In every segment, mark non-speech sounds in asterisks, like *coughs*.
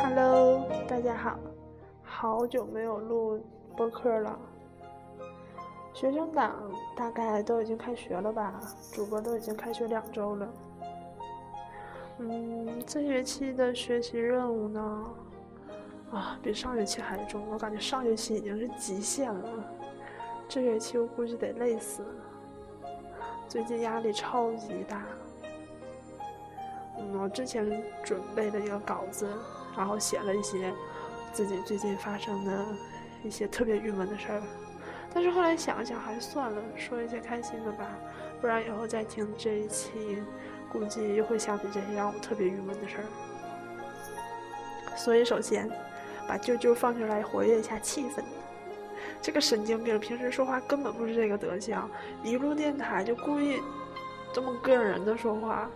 Hello，大家好，好久没有录播客了。学生党大概都已经开学了吧？主播都已经开学两周了。嗯，这学期的学习任务呢？啊，比上学期还重。我感觉上学期已经是极限了，这学期我估计得累死了。最近压力超级大。嗯，我之前准备了一个稿子，然后写了一些自己最近发生的一些特别郁闷的事儿。但是后来想想，还是算了，说一些开心的吧，不然以后再听这一期，估计又会想起这些让我特别郁闷的事儿。所以首先，把舅舅放出来活跃一下气氛。这个神经病平时说话根本不是这个德行，一录电台就故意这么膈应人的说话，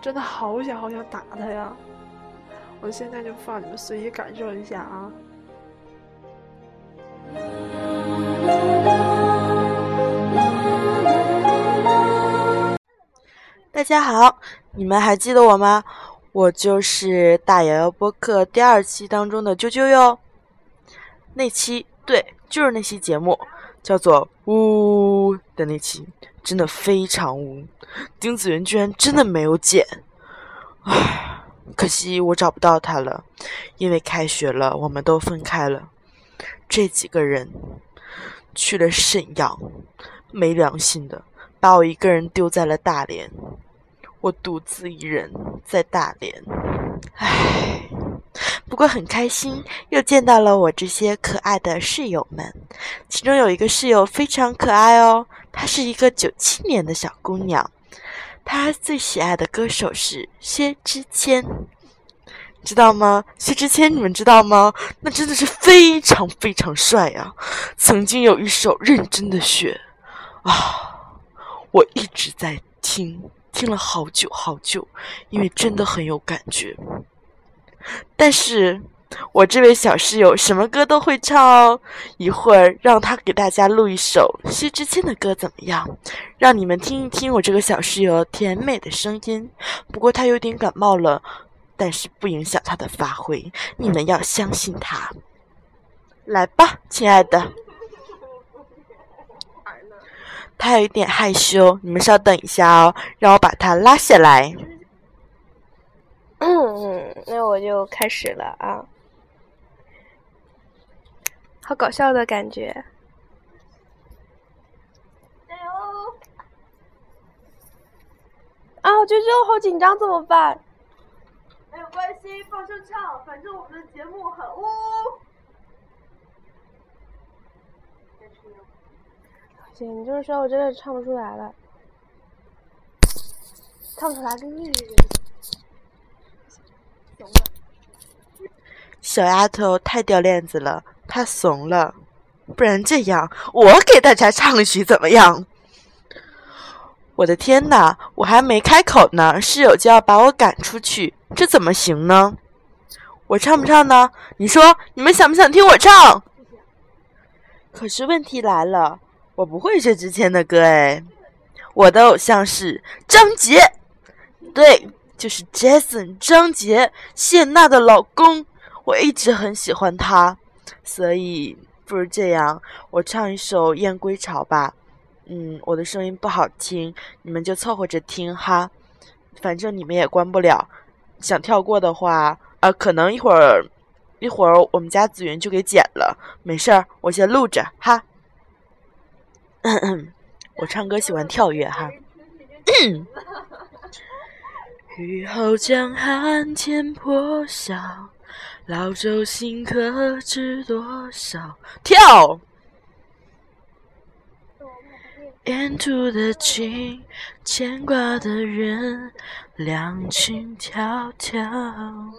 真的好想好想打他呀！我现在就放你们随意感受一下啊。大家好，你们还记得我吗？我就是大瑶瑶播客第二期当中的啾啾哟。那期对，就是那期节目，叫做“呜”的那期，真的非常污。丁子元居然真的没有剪，唉，可惜我找不到他了，因为开学了，我们都分开了。这几个人去了沈阳，没良心的把我一个人丢在了大连，我独自一人在大连，唉，不过很开心，又见到了我这些可爱的室友们，其中有一个室友非常可爱哦，她是一个九七年的小姑娘，她最喜爱的歌手是薛之谦。知道吗？薛之谦，你们知道吗？那真的是非常非常帅呀！曾经有一首《认真的雪》，啊，我一直在听，听了好久好久，因为真的很有感觉。但是我这位小室友什么歌都会唱哦，一会儿让他给大家录一首薛之谦的歌怎么样？让你们听一听我这个小室友甜美的声音。不过他有点感冒了。但是不影响他的发挥，你们要相信他。来吧，亲爱的。他有一点害羞，你们稍等一下哦，让我把他拉下来。嗯，那我就开始了啊。好搞笑的感觉。加油！啊，啾啾，好紧张，怎么办？没有关系，放声唱，反正我们的节目很污。姐，你这么说，我真的唱不出来了，唱不出来跟腻似的。小丫头太掉链子了，她怂了。不然这样，我给大家唱一曲怎么样？我的天哪！我还没开口呢，室友就要把我赶出去，这怎么行呢？我唱不唱呢？你说，你们想不想听我唱？可是问题来了，我不会薛之谦的歌哎。我的偶像是张杰，对，就是 Jason 张杰，谢娜的老公。我一直很喜欢他，所以不如这样，我唱一首《燕归巢》吧。嗯，我的声音不好听，你们就凑合着听哈，反正你们也关不了。想跳过的话，呃，可能一会儿一会儿我们家子云就给剪了，没事儿，我先录着哈。*coughs* 我唱歌喜欢跳跃哈。*coughs* 雨后江寒天破晓，老舟新客知多少？跳。沿途的景，牵挂的人，两情迢迢。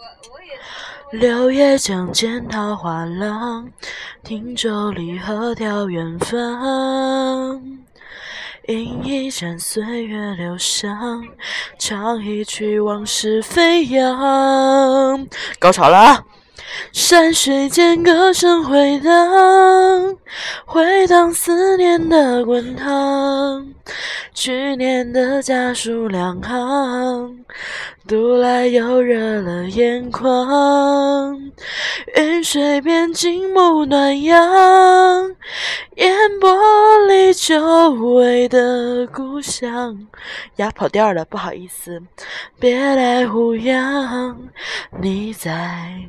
柳叶江间桃花浪，汀洲里鹤眺远方。饮一盏岁月留香，唱一曲往事飞扬。高潮了啊！山水间歌声回荡，回荡思念的滚烫。去年的家书两行，读来又热了眼眶。云水边静沐暖阳，烟波里久违的故乡。呀，跑调了，不好意思。别来无恙，你在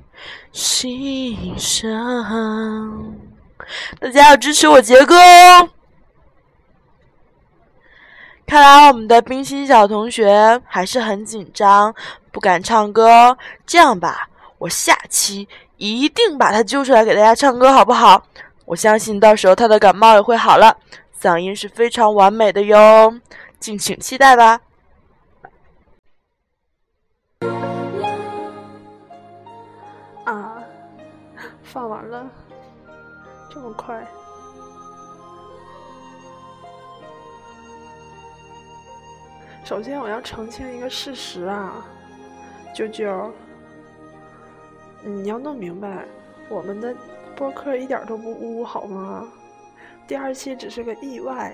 心上。大家要支持我杰哥哦！看来我们的冰心小同学还是很紧张，不敢唱歌。这样吧，我下期一定把他揪出来给大家唱歌，好不好？我相信到时候他的感冒也会好了，嗓音是非常完美的哟，敬请期待吧。啊，放完了，这么快。首先，我要澄清一个事实啊，啾啾，你要弄明白，我们的播客一点都不污，好吗？第二期只是个意外，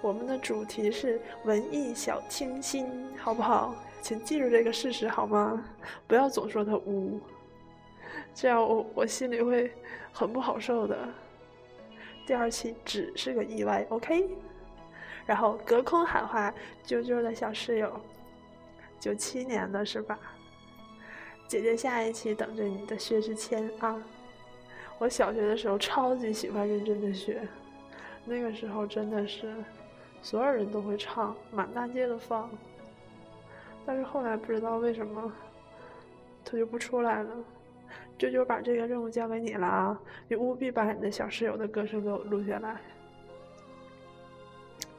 我们的主题是文艺小清新，好不好？请记住这个事实好吗？不要总说它污，这样我我心里会很不好受的。第二期只是个意外，OK？然后隔空喊话：“啾啾的小室友，九七年的是吧？姐姐下一期等着你的薛之谦啊！我小学的时候超级喜欢认真的学，那个时候真的是所有人都会唱，满大街的放。但是后来不知道为什么，他就不出来了。啾啾把这个任务交给你了啊！你务必把你的小室友的歌声给我录下来。”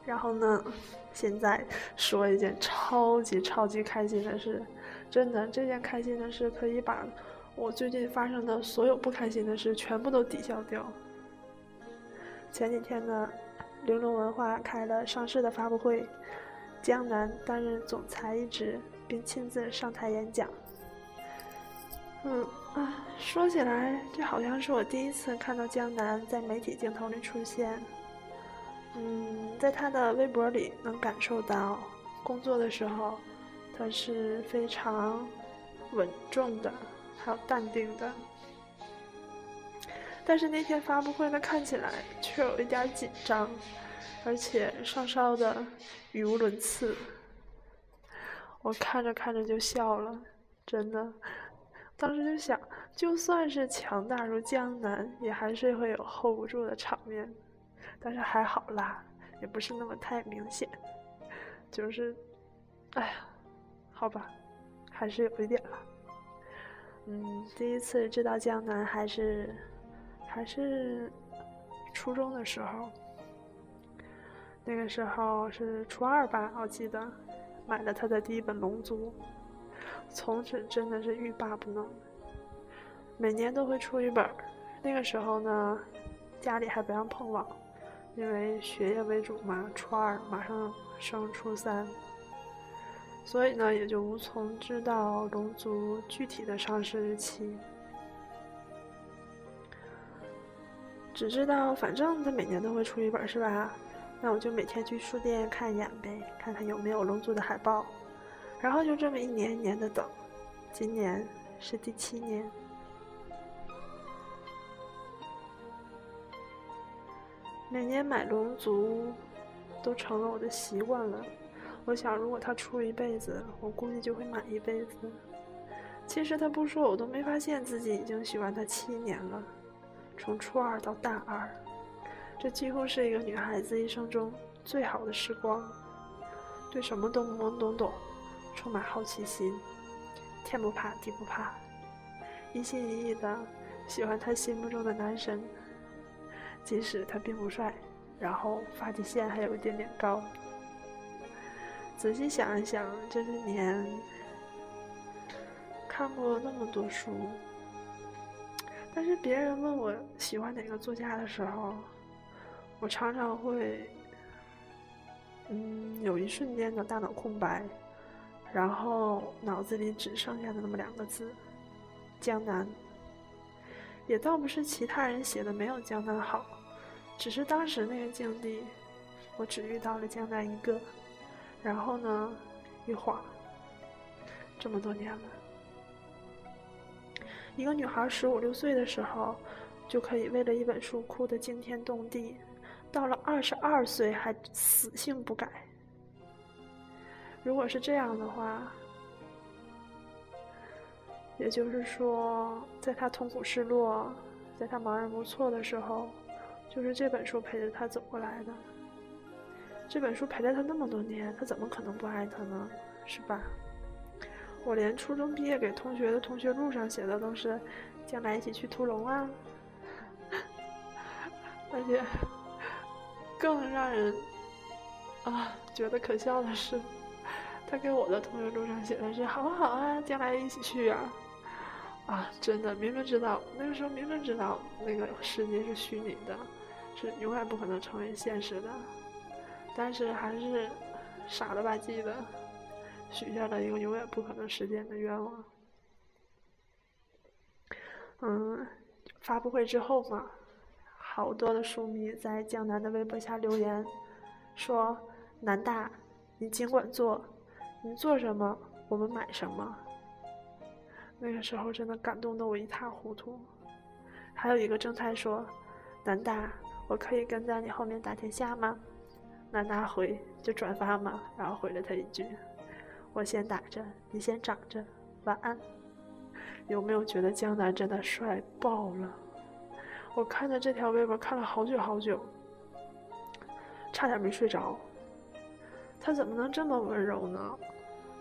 然后呢？现在说一件超级超级开心的事，真的，这件开心的事可以把我最近发生的所有不开心的事全部都抵消掉。前几天呢，玲珑文化开了上市的发布会，江南担任总裁一职，并亲自上台演讲。嗯啊，说起来，这好像是我第一次看到江南在媒体镜头里出现。嗯，在他的微博里能感受到，工作的时候他是非常稳重的，还有淡定的。但是那天发布会，他看起来却有一点紧张，而且稍稍的语无伦次。我看着看着就笑了，真的。当时就想，就算是强大如江南，也还是会有 hold 不住的场面。但是还好啦，也不是那么太明显，就是，哎呀，好吧，还是有一点了。嗯，第一次知道江南还是还是初中的时候，那个时候是初二吧，我记得买了他的第一本《龙族》，从此真的是欲罢不能，每年都会出一本。那个时候呢，家里还不让碰网。因为学业为主嘛，初二马上升初三，所以呢也就无从知道龙族具体的上市日期，只知道反正他每年都会出一本，是吧？那我就每天去书店看一眼呗，看看有没有龙族的海报，然后就这么一年一年的等，今年是第七年。每年买龙族都成了我的习惯了。我想，如果他出一辈子，我估计就会买一辈子。其实他不说，我都没发现自己已经喜欢他七年了，从初二到大二，这几乎是一个女孩子一生中最好的时光。对什么都懵懵懂懂，充满好奇心，天不怕地不怕，一心一意的喜欢他心目中的男神。即使他并不帅，然后发际线还有一点点高。仔细想一想，这些年看过那么多书，但是别人问我喜欢哪个作家的时候，我常常会，嗯，有一瞬间的大脑空白，然后脑子里只剩下的那么两个字：江南。也倒不是其他人写的没有江南好，只是当时那个境地，我只遇到了江南一个。然后呢，一晃，这么多年了，一个女孩十五六岁的时候，就可以为了一本书哭得惊天动地，到了二十二岁还死性不改。如果是这样的话，也就是说，在他痛苦失落，在他茫然无措的时候，就是这本书陪着他走过来的。这本书陪了他那么多年，他怎么可能不爱他呢？是吧？我连初中毕业给同学的同学录上写的都是“将来一起去屠龙啊”，*laughs* 而且更让人啊觉得可笑的是，他给我的同学录上写的是“好好啊，将来一起去啊”。啊，真的，明明知道那个时候明明知道那个世界是虚拟的，是永远不可能成为现实的。但是还是傻了吧唧的许下了一个永远不可能实现的愿望。嗯，发布会之后嘛，好多的书迷在江南的微博下留言，说：“南大，你尽管做，你做什么，我们买什么。”那个时候真的感动的我一塌糊涂。还有一个正太说：“南大，我可以跟在你后面打天下吗？”南大回就转发嘛，然后回了他一句：“我先打着，你先长着，晚安。”有没有觉得江南真的帅爆了？我看着这条微博看了好久好久，差点没睡着。他怎么能这么温柔呢？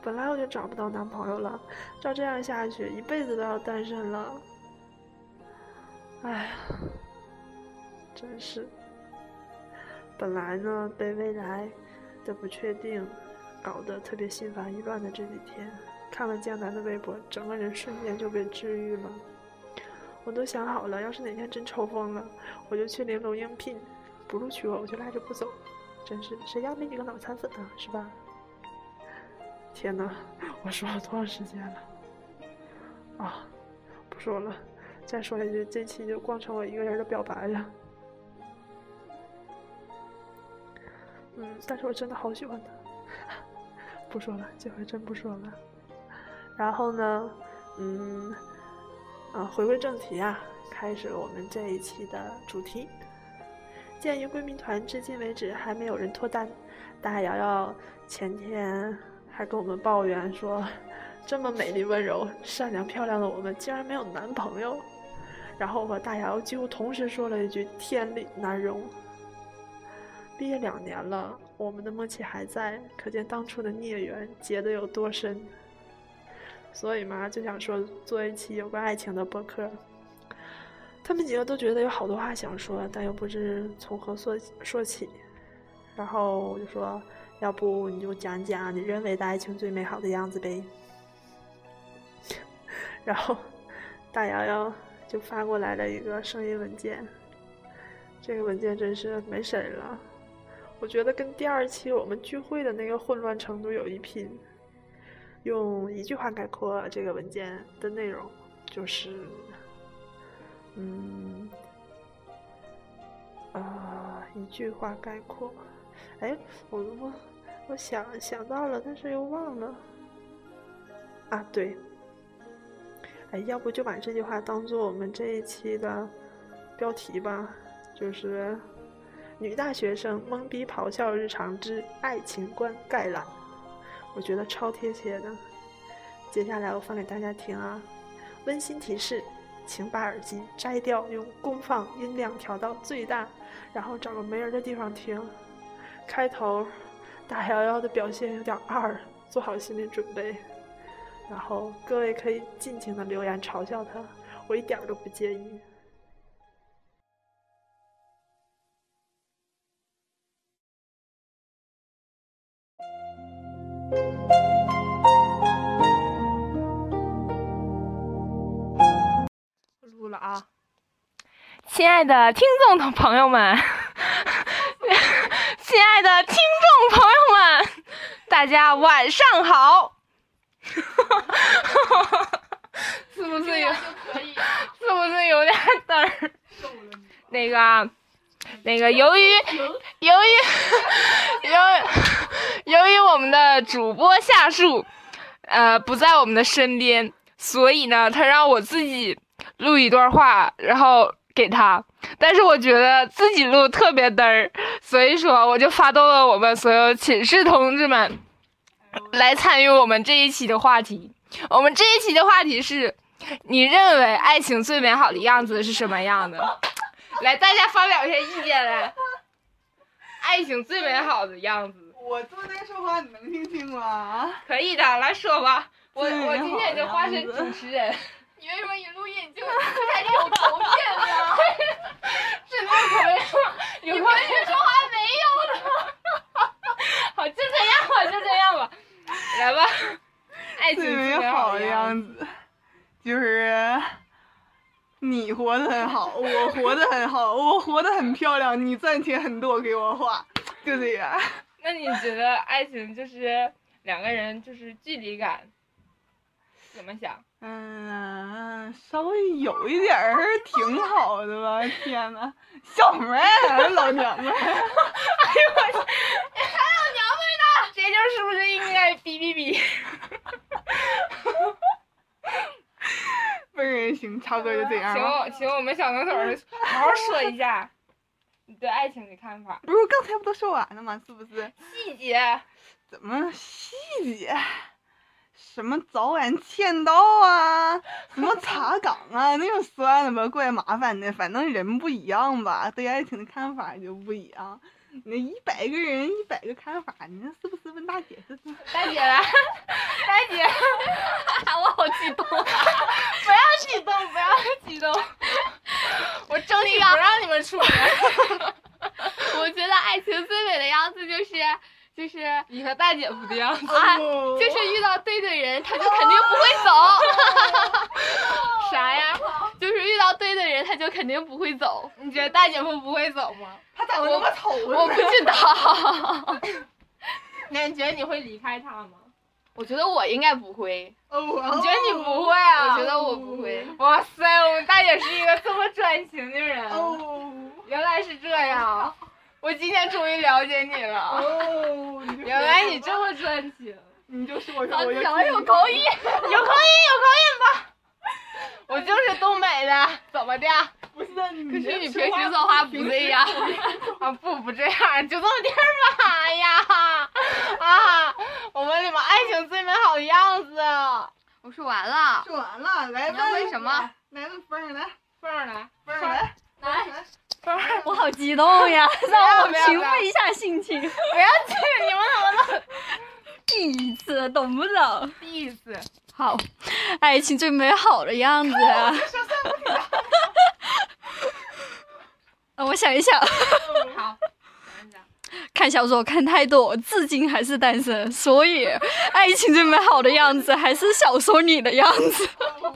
本来我就找不到男朋友了，照这样下去，一辈子都要单身了。哎呀，真是。本来呢，被未来的不确定搞得特别心烦意乱的这几天，看了江南的微博，整个人瞬间就被治愈了。我都想好了，要是哪天真抽风了，我就去玲珑应聘，不录取我，我就赖着不走。真是，谁家没几个脑残粉呢？是吧？天哪，我说了多长时间了？啊，不说了，再说一句，这期就光成我一个人的表白了。嗯，但是我真的好喜欢他。不说了，这回真不说了。然后呢，嗯，啊，回归正题啊，开始我们这一期的主题。鉴于闺蜜团至今为止还没有人脱单，大瑶瑶前天还跟我们抱怨说，这么美丽、温柔、善良、漂亮的我们竟然没有男朋友。然后我和大瑶瑶几乎同时说了一句：“天理难容。”毕业两年了，我们的默契还在，可见当初的孽缘结得有多深。所以嘛，就想说做一期有关爱情的播客。他们几个都觉得有好多话想说，但又不知从何说说起。然后我就说，要不你就讲讲你认为的爱情最美好的样子呗。*laughs* 然后大瑶瑶就发过来了一个声音文件，这个文件真是没谁了。我觉得跟第二期我们聚会的那个混乱程度有一拼。用一句话概括这个文件的内容，就是，嗯，啊，一句话概括。哎，我我我想想到了，但是又忘了。啊，对。哎，要不就把这句话当做我们这一期的标题吧，就是。女大学生懵逼咆哮日常之爱情观概览，我觉得超贴切的。接下来我放给大家听啊，温馨提示，请把耳机摘掉，用功放音量调到最大，然后找个没人的地方听。开头大瑶瑶的表现有点二，做好心理准备。然后各位可以尽情的留言嘲笑他，我一点都不介意。录了啊！亲爱的听众的朋友们，*laughs* 亲爱的听众朋友们，大家晚上好！*laughs* 是不是有？是不是有点儿？那个，那个，由于由于由于由于我们的主播夏树，呃，不在我们的身边，所以呢，他让我自己录一段话，然后给他。但是我觉得自己录特别嘚儿，所以说我就发动了我们所有寝室同志们来参与我们这一期的话题。我们这一期的话题是：你认为爱情最美好的样子是什么样的？*laughs* 来，大家发表一下意见来。爱情最美好的样子，我坐在说话，你能听清吗？可以的，来说吧。*laughs* 我我今天就化身主持人，*laughs* 你为什么一录音你就开始有口音了？*laughs* 是那个口音吗？有口音说话没有的。好，就这样吧，就这样吧。来吧，爱情最美美好的的样子，就是你活得很好，我活得很好，我活得很漂亮，你赚钱很多给我花，就这样。那你觉得爱情就是两个人就是距离感？怎么想？嗯，稍微有一点儿挺好的吧。天呐，小妹儿，老娘们儿，*laughs* 这就是不是应该哔哔哔？*laughs* 不是行，差不多就这样请吧。我请我们小能手儿好好说一下你对爱情的看法，不是刚才不都说完了吗？是不是？细节。怎么细节？什么早晚签到啊，什么 *laughs* 查岗啊，那就算了吧，怪麻烦的。反正人不一样吧，对爱情的看法就不一样。那一百个人一百个看法，你那是不是？问大姐是不是？大姐来，大姐，*laughs* 我好激动啊！不要激动，不要激动，*laughs* 我争取不让你们出门。*laughs* 我觉得爱情最美的样子就是就是你和大姐夫的样子，就是遇到对的人，他就肯定不会走。*laughs* 啥呀？就是遇到对的人，他就肯定不会走。你觉得大姐夫不会走吗？他长得那么丑我不知道，*laughs* 那你觉得你会离开他吗？我觉得我应该不会。哦，你觉得你不会啊？我觉得我不会。哇塞，我们大姐是一个这么专情的人，哦原来是这样。我今天终于了解你了，哦，*laughs* 原来你这么专情，你就说说，咱我就讲的 *laughs* 有口音。有口音有口音吧？我就是东北的，怎么的？不是你可是你平时说话不这样。啊不不这样，就这么地儿吧。哎呀啊，我问你们爱情最美好的样子。我说完了，说完了，来你要问什么？来问风儿来，凤儿来，风儿来，来，*laughs* 我好激动呀，让我平复一下心情。不要去，你们怎么 *laughs* 第一次，懂不懂？第一次？好，爱情最美好的样子。让 *laughs* 我想一想，好，看小说看太多，至今还是单身，所以爱情最美好的样子还是小说里的样子。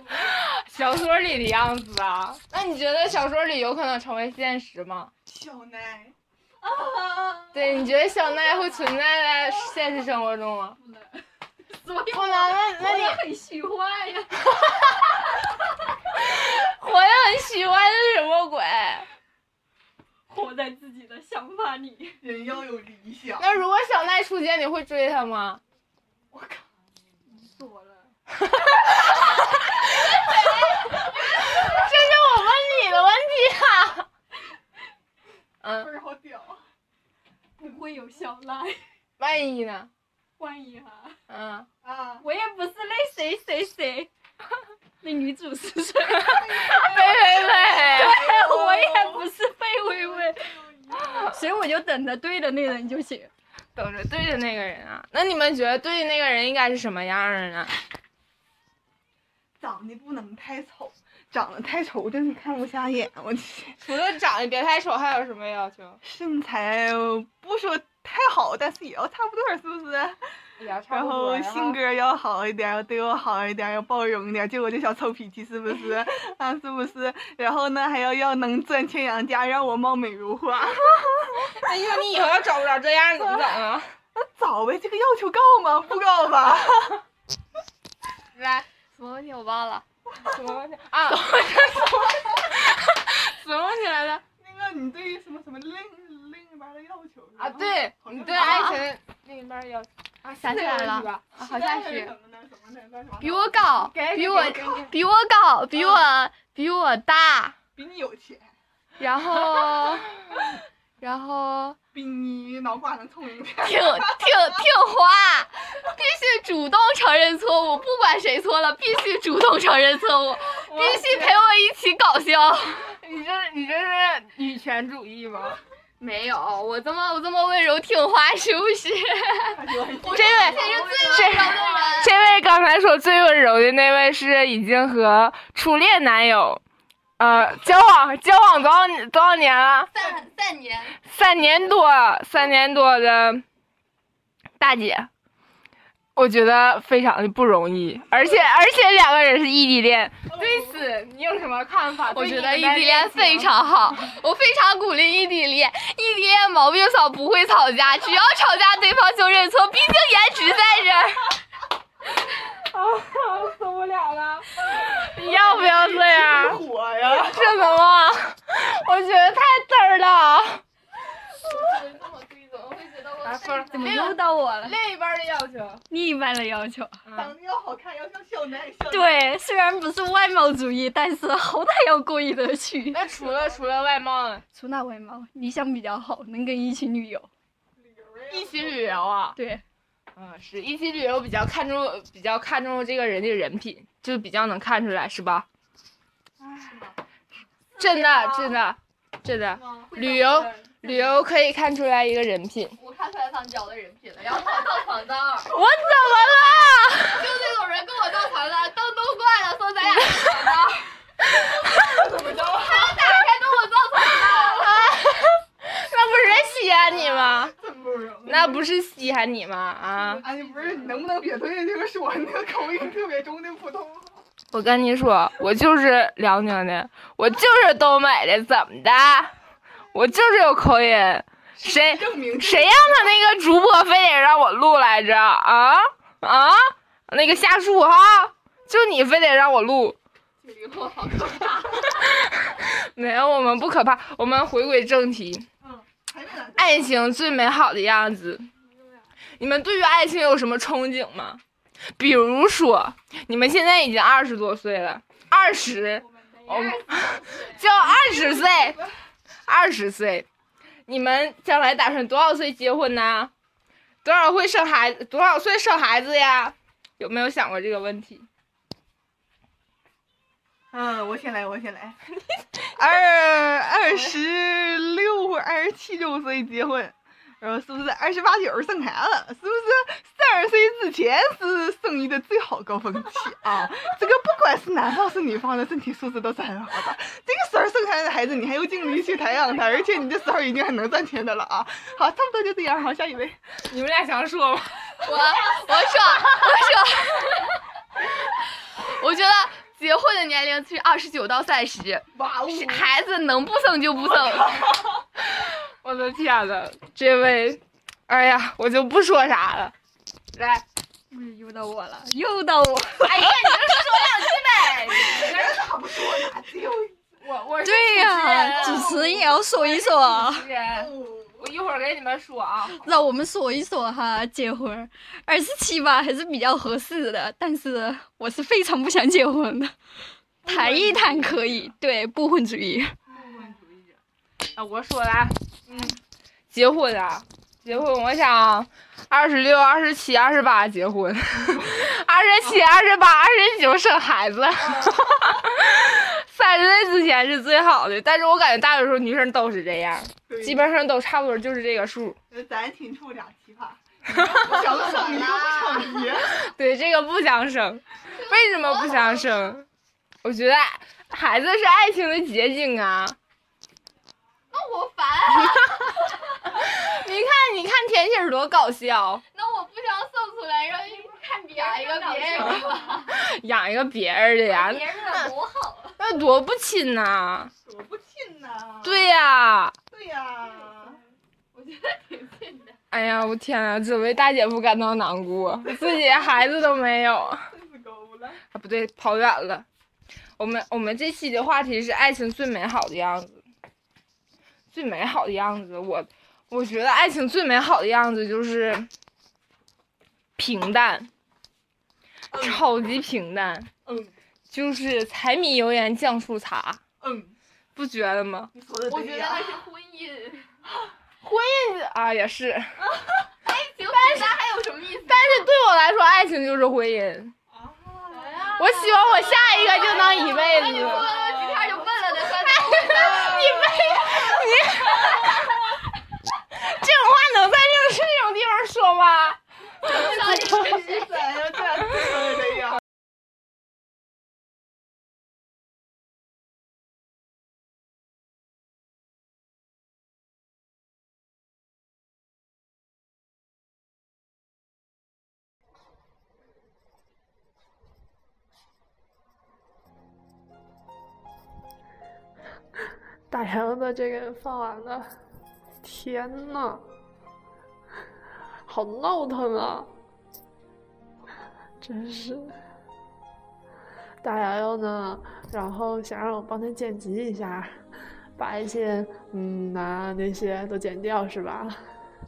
*laughs* 小说里的样子啊？那你觉得小说里有可能成为现实吗？小奶，对，你觉得小奈会存在在现实生活中吗？所以不能，那那你很虚幻呀。*laughs* 活得很虚幻是什么鬼？活在自己的想法里。*laughs* 人要有理想。那如果小奈出现，你会追他吗？说了，这是我问你的问题啊。嗯，风儿好屌，不会有小赖。万一呢？万一哈，嗯，啊！我也不是那谁谁谁，那女主是谁？贝贝贝，我也不是贝微微，所以我就等着对的那人就行。等着对的那个人啊。那你们觉得对的那个人应该是什么样的呢？长得不能太丑，长得太丑真是看不下眼。我去，除了长得别太丑，还有什么要求？身材不说太好，但是也要差不多，是不是？然不多后性格要好一点，要对我好一点，要包容一点，就我这小臭脾气，是不是？*laughs* 啊，是不是？然后呢，还要要能赚钱养家，让我貌美如花。那你说你以后要找不着这样，怎么整啊？*laughs* 那找呗，这个要求高吗？不高吧？来，什么问题我忘了。什么问题啊？*laughs* 什么问题来着？那个你对什么什么另啊，对你对爱情另一半要啊，想起来了，好像是。比我高，比我比我高，比我比我大，比你有钱，然后然后 *laughs* 比你脑瓜能聪明点。听听听话，必须主动承认错误，不管谁错了，必须主动承认错误，必须陪我一起搞笑。你这你这是女权主义吗？没有，我这么我这么温柔听话，是不是？这位。这位刚才说最温柔的那位是已经和初恋男友，呃，交往交往多少多少年了？三三年，三年多，三年多的大姐，我觉得非常的不容易，而且而且两个人是异地恋，对此你有什么看法？我觉得异地恋非常好，我非常鼓励异地恋。异地恋毛病少，不会吵架，只要吵架对方就认错，毕竟颜值在这儿。啊，*laughs* 受不了了！你要不要这样？火呀！这怎么？我觉得太嘚儿了。*laughs* 来分儿怎么又到我了？另一半的要求，另一半的要求，长得要好看，要像小奶小。对，虽然不是外貌主义，但是好歹要过意得去。那除了 *laughs* 除了外貌呢？除了外貌，理想比较好，能跟一起旅游。一起旅游啊？对，嗯，是一起旅游比较看重比较看重这个人的人品，就比较能看出来，是吧？真的真的真的，旅游旅游可以看出来一个人品。我看出来他交的人品了，然后他到床单儿，我怎么了？就这种人跟我到床单，灯都关了，说咱俩 *laughs* 上床单儿。他打开跟我到床单了，那不是稀罕你吗？那不是稀罕你吗？啊！哎，不是，你能不能别对这个说那个口音特别重的普通话？我跟你说，我就是辽宁的，我就是东北的，怎么的？我就是有口音。谁谁让他那个主播非得让我录来着啊啊？那个夏树哈，就你非得让我录。*laughs* 没有，我们不可怕。我们回归正题。爱情最美好的样子。你们对于爱情有什么憧憬吗？比如说，你们现在已经二十多岁了，二十，哦，*laughs* 就二十岁，*laughs* 二十岁，你们将来打算多少岁结婚呢？多少会生孩子？多少岁生孩子呀？有没有想过这个问题？嗯，我先来，我先来。二二十六或二十七周岁结婚，然后是不是二十八九生孩子？是不是三十岁之前是生育的最好高峰期啊？这个不管是男方是女方的身体素质都是很好的。这个时候生下来的孩子，你还有精力去培养他，而且你这时候已经很能赚钱的了啊！好，差不多就这样，好，下一位。你们俩想说吗？我我说我说，*laughs* 我觉得结婚的年龄是二十九到三十，哇哦！孩子能不生就不生。我的天呐，这位，哎呀，我就不说啥了。来，嗯，又到我了，又到我。哎呀，你就说两句呗。*laughs* 咋不说呢？只有 *laughs* 我我是对呀、主主持人也要说一说，持人，我一会儿给你们说啊。*laughs* 让我们说一说哈，结婚二十七吧还是比较合适的，但是我是非常不想结婚的，谈一谈可以，对，不婚主义。啊，我说了，嗯，结婚啊，结婚，我想二十六、二十七、二十八结婚，二十七、二十八、二十九生孩子，*laughs* 三十岁之前是最好的。但是我感觉大多数女生都是这样，基本上都差不多就是这个数。咱亲处俩奇葩，*laughs* 不想生一个不想结。对，这个不想生，为什么不想生？我觉得孩子是爱情的结晶啊。那我烦啊！*laughs* 你看，你看甜心儿多搞笑，那我不想送出来，让人看别一个别人的吧，养一个别人的呀，别人的多好啊！那多不亲呐、多不亲呐！对呀、对呀，我觉得挺近的。哎呀，我天啊，只为大姐夫感到难过，*laughs* 自己孩子都没有。啊。不对，跑远了。我们我们这期的话题是爱情最美好的样子，最美好的样子，我我觉得爱情最美好的样子就是平淡，超级平淡，嗯就是柴米油盐酱醋茶，嗯，不觉得吗？你说的我觉得那是婚姻，*laughs* 婚姻啊也是，*laughs* 但爱情比那还有什么意思？但是对我来说，爱情就是婚姻。我希望我下一个就能一辈子。那你说吉他就笨了的算你没你，这种话能在这种这种地方说吗？*laughs* 这个放完了，天呐，好闹腾啊！真是。大瑶瑶呢，然后想让我帮他剪辑一下，把一些嗯呐、那些都剪掉是吧？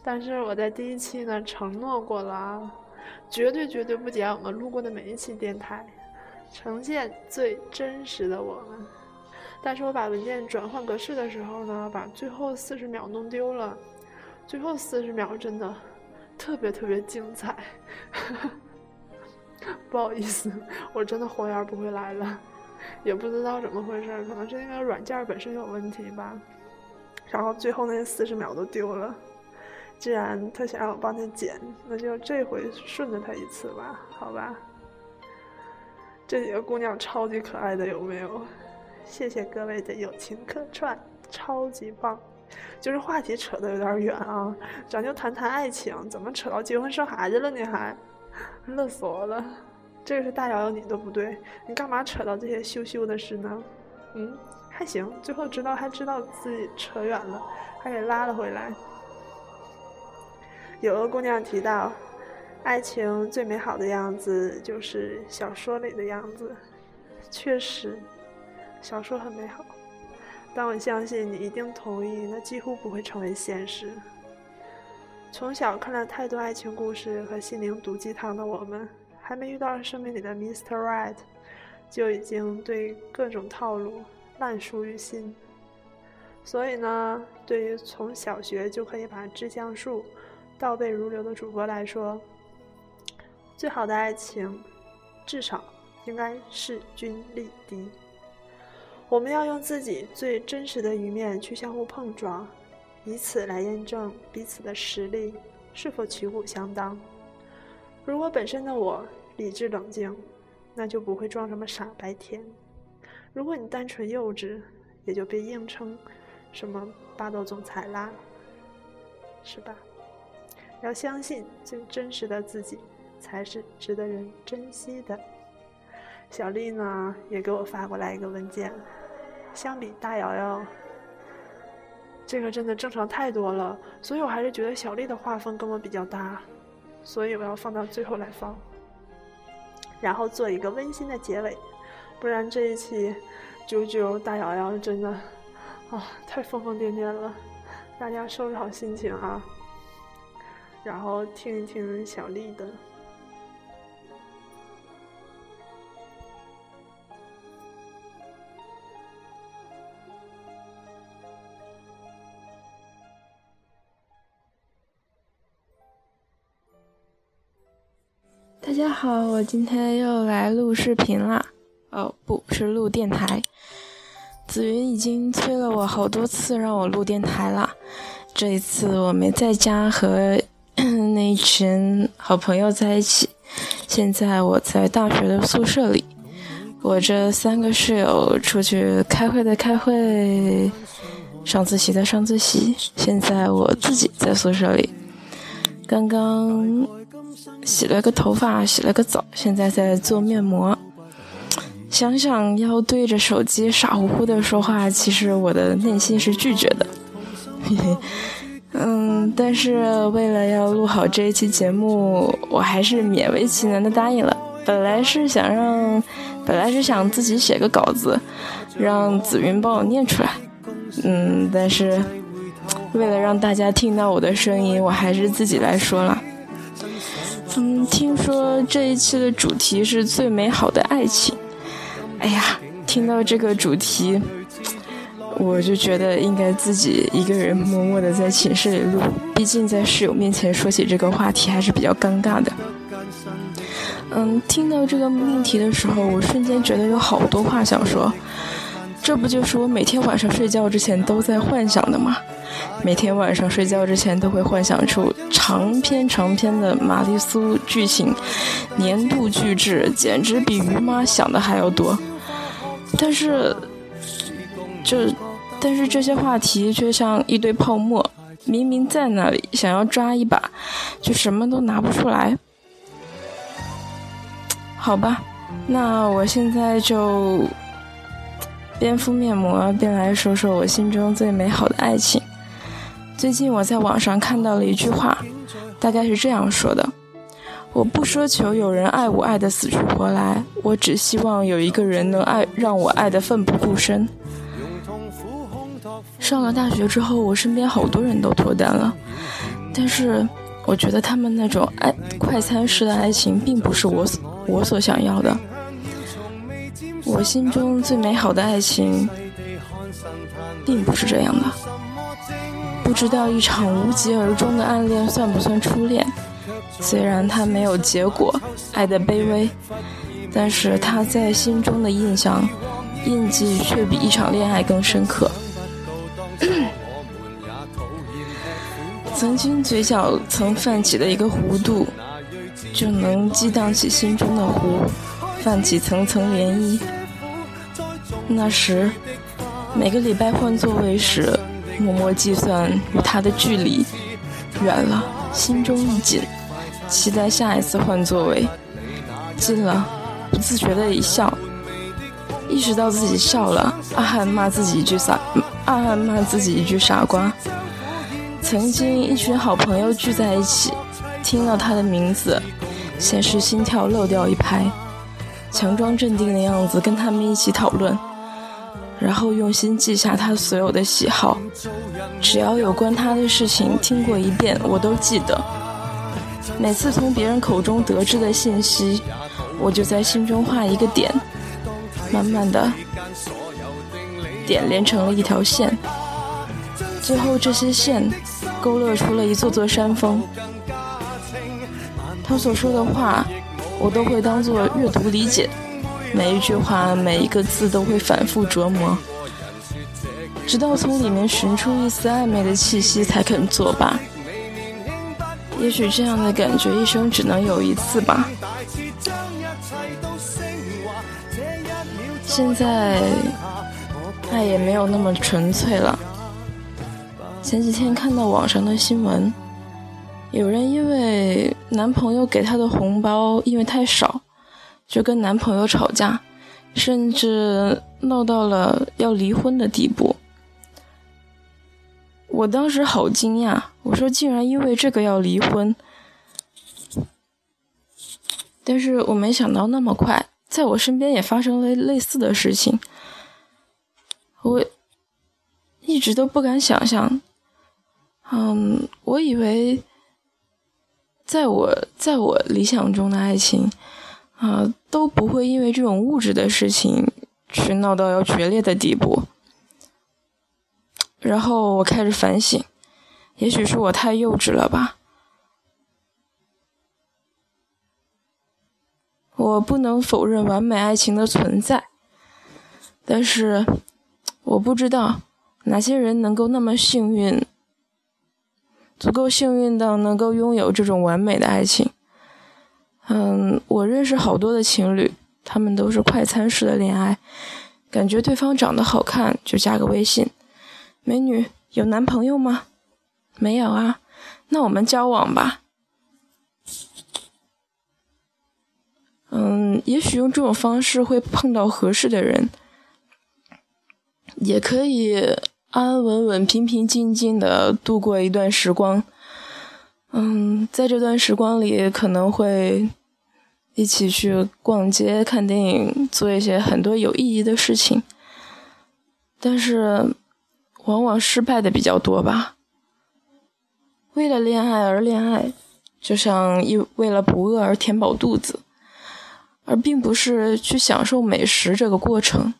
但是我在第一期呢承诺过了，绝对绝对不剪我们录过的每一期电台，呈现最真实的我们。但是我把文件转换格式的时候呢，把最后四十秒弄丢了。最后四十秒真的特别特别精彩，*laughs* 不好意思，我真的活眼不回来了，也不知道怎么回事，可能是那个软件本身有问题吧。然后最后那四十秒都丢了。既然他想让我帮他剪，那就这回顺着他一次吧，好吧？这几个姑娘超级可爱的，有没有？谢谢各位的友情客串，超级棒。就是话题扯得有点远啊，咱就谈谈爱情，怎么扯到结婚生孩子了呢？还 *laughs* 乐死我了！这个是大瑶瑶你的不对，你干嘛扯到这些羞羞的事呢？嗯，还行，最后知道还知道自己扯远了，还给拉了回来。有个姑娘提到，爱情最美好的样子就是小说里的样子，确实。小说很美好，但我相信你一定同意，那几乎不会成为现实。从小看了太多爱情故事和心灵毒鸡汤的我们，还没遇到生命里的 Mr. Right，就已经对各种套路烂熟于心。所以呢，对于从小学就可以把芝香树倒背如流的主播来说，最好的爱情，至少应该势均力敌。我们要用自己最真实的一面去相互碰撞，以此来验证彼此的实力是否旗鼓相当。如果本身的我理智冷静，那就不会装什么傻白甜；如果你单纯幼稚，也就别硬撑什么霸道总裁啦，是吧？要相信最真实的自己才是值得人珍惜的。小丽呢，也给我发过来一个文件。相比大瑶瑶，这个真的正常太多了，所以我还是觉得小丽的画风跟我比较搭，所以我要放到最后来放，然后做一个温馨的结尾，不然这一期九九大瑶瑶真的啊太疯疯癫癫了，大家收拾好心情啊，然后听一听小丽的。大家好，我今天又来录视频啦。哦，不是录电台。紫云已经催了我好多次让我录电台了。这一次我没在家和 *coughs* 那一群好朋友在一起，现在我在大学的宿舍里。我这三个室友出去开会的开会，上自习的上自习。现在我自己在宿舍里，刚刚。洗了个头发，洗了个澡，现在在做面膜。想想要对着手机傻乎乎的说话，其实我的内心是拒绝的。嘿嘿，嗯，但是为了要录好这一期节目，我还是勉为其难的答应了。本来是想让本来是想自己写个稿子，让紫云帮我念出来，嗯，但是为了让大家听到我的声音，我还是自己来说了。嗯，听说这一期的主题是最美好的爱情。哎呀，听到这个主题，我就觉得应该自己一个人默默的在寝室里录，毕竟在室友面前说起这个话题还是比较尴尬的。嗯，听到这个命题的时候，我瞬间觉得有好多话想说。这不就是我每天晚上睡觉之前都在幻想的吗？每天晚上睡觉之前都会幻想出长篇长篇的玛丽苏剧情，年度巨制，简直比于妈想的还要多。但是，这，但是这些话题却像一堆泡沫，明明在那里，想要抓一把，就什么都拿不出来。好吧，那我现在就。边敷面膜边来说说我心中最美好的爱情。最近我在网上看到了一句话，大概是这样说的：“我不奢求有人爱我爱的死去活来，我只希望有一个人能爱让我爱的奋不顾身。”上了大学之后，我身边好多人都脱单了，但是我觉得他们那种爱快餐式的爱情并不是我所我所想要的。我心中最美好的爱情，并不是这样的。不知道一场无疾而终的暗恋算不算初恋？虽然它没有结果，爱的卑微，但是他在心中的印象、印记却比一场恋爱更深刻。*clears throat* 曾经嘴角曾泛起的一个弧度，就能激荡起心中的湖。泛起层层涟漪。那时，每个礼拜换座位时，默默计算与他的距离，远了，心中一紧，期待下一次换座位；近了，不自觉的一笑。意识到自己笑了，阿汉骂自己一句傻，阿汉骂自己一句傻瓜。曾经一群好朋友聚在一起，听到他的名字，先是心跳漏掉一拍。强装镇定的样子跟他们一起讨论，然后用心记下他所有的喜好，只要有关他的事情听过一遍，我都记得。每次从别人口中得知的信息，我就在心中画一个点，慢慢的，点连成了一条线，最后这些线勾勒出了一座座山峰。他所说的话。我都会当做阅读理解，每一句话、每一个字都会反复琢磨，直到从里面寻出一丝暧昧的气息，才肯作罢。也许这样的感觉一生只能有一次吧。现在爱也没有那么纯粹了。前几天看到网上的新闻。有人因为男朋友给她的红包因为太少，就跟男朋友吵架，甚至闹到了要离婚的地步。我当时好惊讶，我说竟然因为这个要离婚，但是我没想到那么快，在我身边也发生了类似的事情，我一直都不敢想象，嗯，我以为。在我在我理想中的爱情，啊，都不会因为这种物质的事情去闹到要决裂的地步。然后我开始反省，也许是我太幼稚了吧。我不能否认完美爱情的存在，但是我不知道哪些人能够那么幸运。足够幸运到能够拥有这种完美的爱情。嗯，我认识好多的情侣，他们都是快餐式的恋爱，感觉对方长得好看就加个微信。美女有男朋友吗？没有啊，那我们交往吧。嗯，也许用这种方式会碰到合适的人，也可以。安安稳稳、平平静静的度过一段时光，嗯，在这段时光里可能会一起去逛街、看电影，做一些很多有意义的事情。但是，往往失败的比较多吧。为了恋爱而恋爱，就像一为了不饿而填饱肚子，而并不是去享受美食这个过程。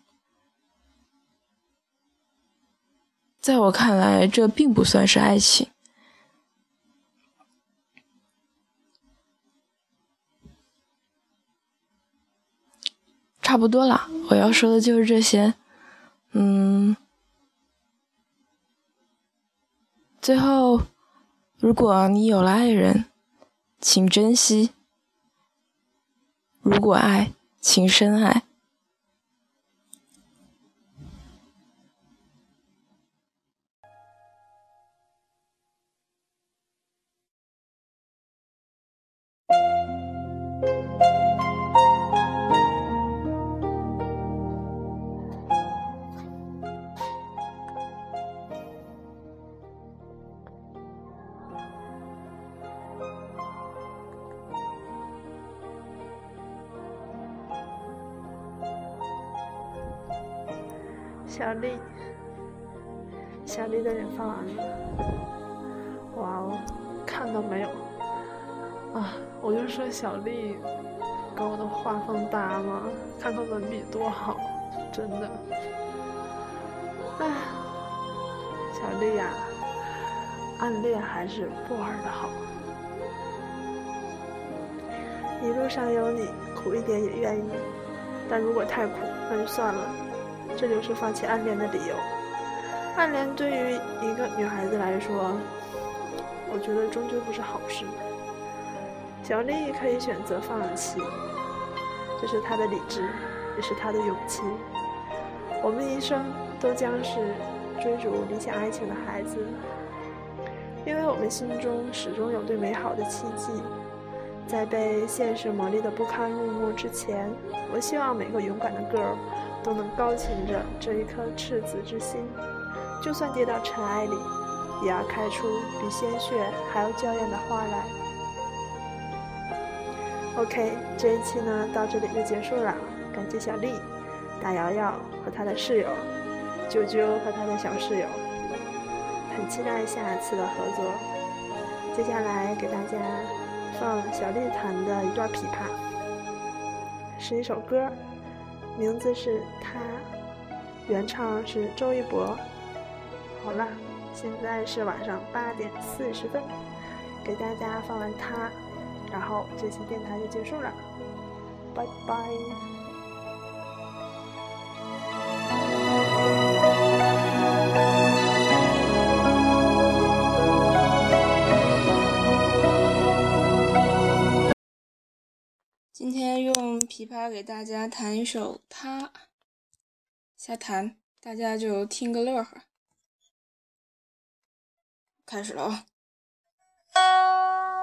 在我看来，这并不算是爱情。差不多了，我要说的就是这些。嗯，最后，如果你有了爱人，请珍惜；如果爱，请深爱。小丽，小丽的脸放完了，哇哦，看到没有？啊，我就说小丽跟我的画风搭嘛，看看文笔多好，真的。哎，小丽呀，暗恋还是不玩的好。一路上有你，苦一点也愿意，但如果太苦，那就算了。这就是放弃暗恋的理由。暗恋对于一个女孩子来说，我觉得终究不是好事。小丽可以选择放弃，这是她的理智，也是她的勇气。我们一生都将是追逐理想爱情的孩子，因为我们心中始终有对美好的期冀。在被现实磨砺的不堪入目之前，我希望每个勇敢的 girl。都能高擎着这一颗赤子之心，就算跌到尘埃里，也要开出比鲜血还要娇艳的花来。OK，这一期呢到这里就结束了，感谢小丽、大瑶瑶和她的室友啾啾和他的小室友，很期待下一次的合作。接下来给大家放小丽弹的一段琵琶，是一首歌。名字是他，原唱是周一博。好了，现在是晚上八点四十分，给大家放完他，然后这期电台就结束了，拜拜。琵琶给大家弹一首《他》，瞎弹，大家就听个乐呵。开始了啊！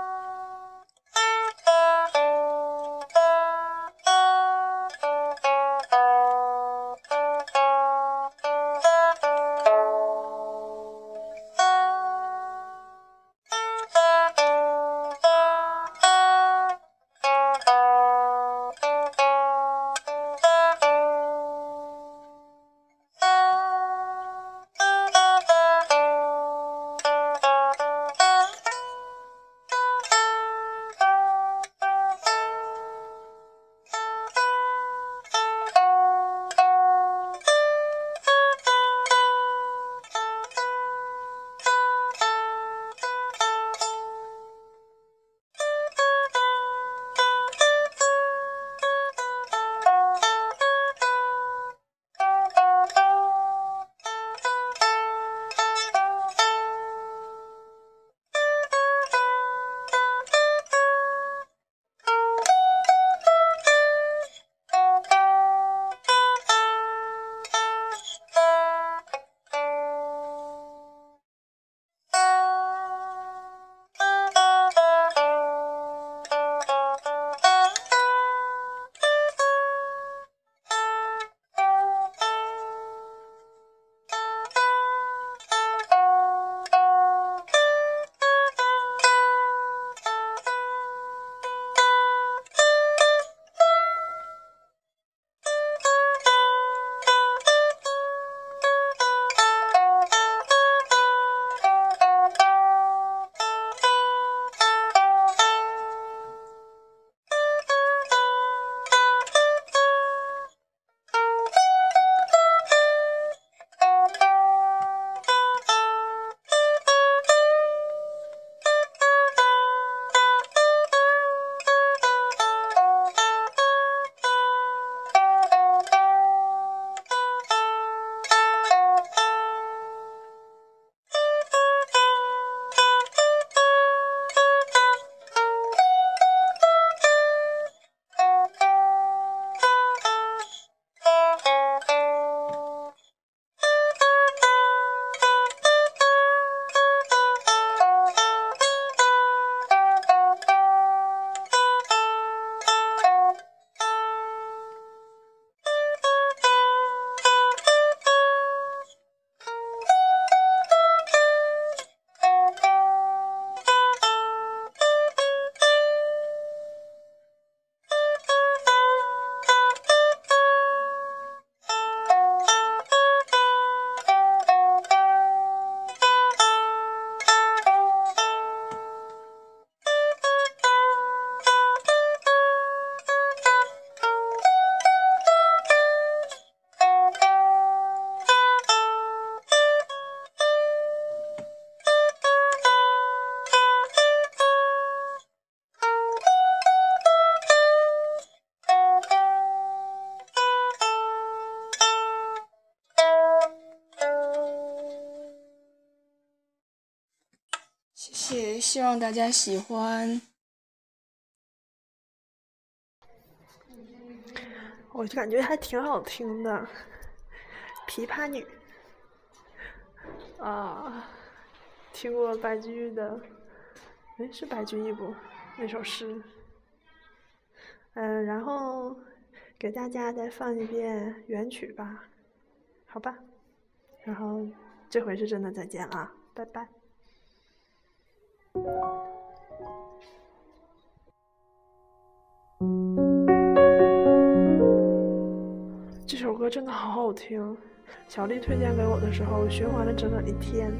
希望大家喜欢。我就感觉还挺好听的，《琵琶女》啊，听过白居易的，哎，是白居易不？那首诗，嗯，然后给大家再放一遍原曲吧，好吧，然后这回是真的再见了，拜拜。这首歌真的好好听，小丽推荐给我的时候循环了整整一天。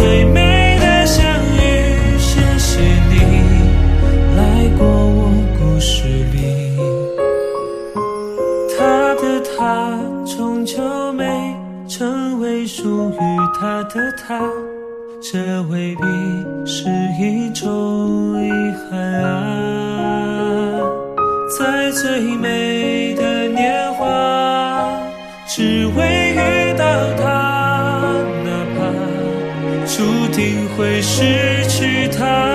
最美的相遇，谢谢你来过我故事里。他的他终究没成为属于他的他，这未必是一种遗憾啊。失去他。